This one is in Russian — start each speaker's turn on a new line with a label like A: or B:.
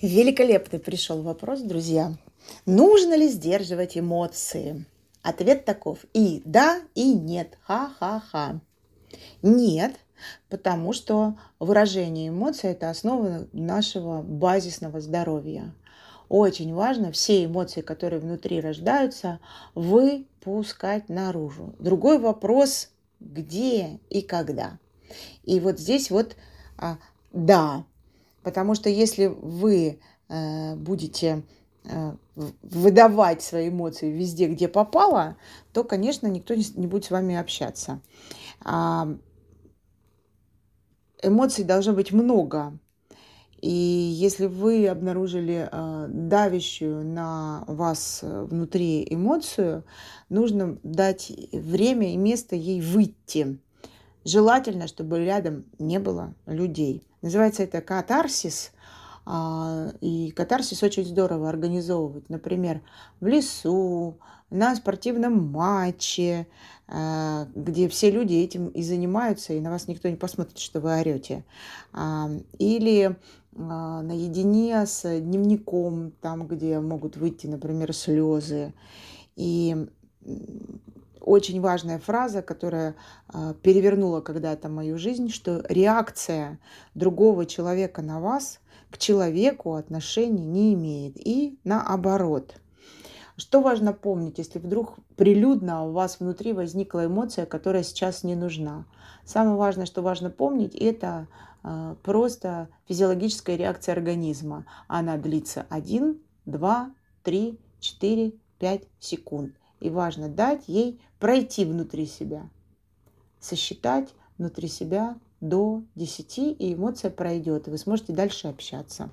A: Великолепный пришел вопрос, друзья. Нужно ли сдерживать эмоции? Ответ таков. И да, и нет. Ха-ха-ха. Нет, потому что выражение эмоций – это основа нашего базисного здоровья. Очень важно все эмоции, которые внутри рождаются, выпускать наружу. Другой вопрос – где и когда. И вот здесь вот а, да, Потому что если вы э, будете э, выдавать свои эмоции везде, где попало, то, конечно, никто не, будет с вами общаться. А, эмоций должно быть много. И если вы обнаружили э, давящую на вас внутри эмоцию, нужно дать время и место ей выйти. Желательно, чтобы рядом не было людей. Называется это катарсис. А, и катарсис очень здорово организовывать. Например, в лесу, на спортивном матче, а, где все люди этим и занимаются, и на вас никто не посмотрит, что вы орете. А, или наедине с дневником, там, где могут выйти, например, слезы. И очень важная фраза, которая а, перевернула когда-то мою жизнь, что реакция другого человека на вас к человеку отношений не имеет. И наоборот. Что важно помнить, если вдруг прилюдно у вас внутри возникла эмоция, которая сейчас не нужна? Самое важное, что важно помнить, это а, просто физиологическая реакция организма. Она длится 1, 2, 3, 4, 5 секунд. И важно дать ей пройти внутри себя, сосчитать внутри себя до 10, и эмоция пройдет, и вы сможете дальше общаться.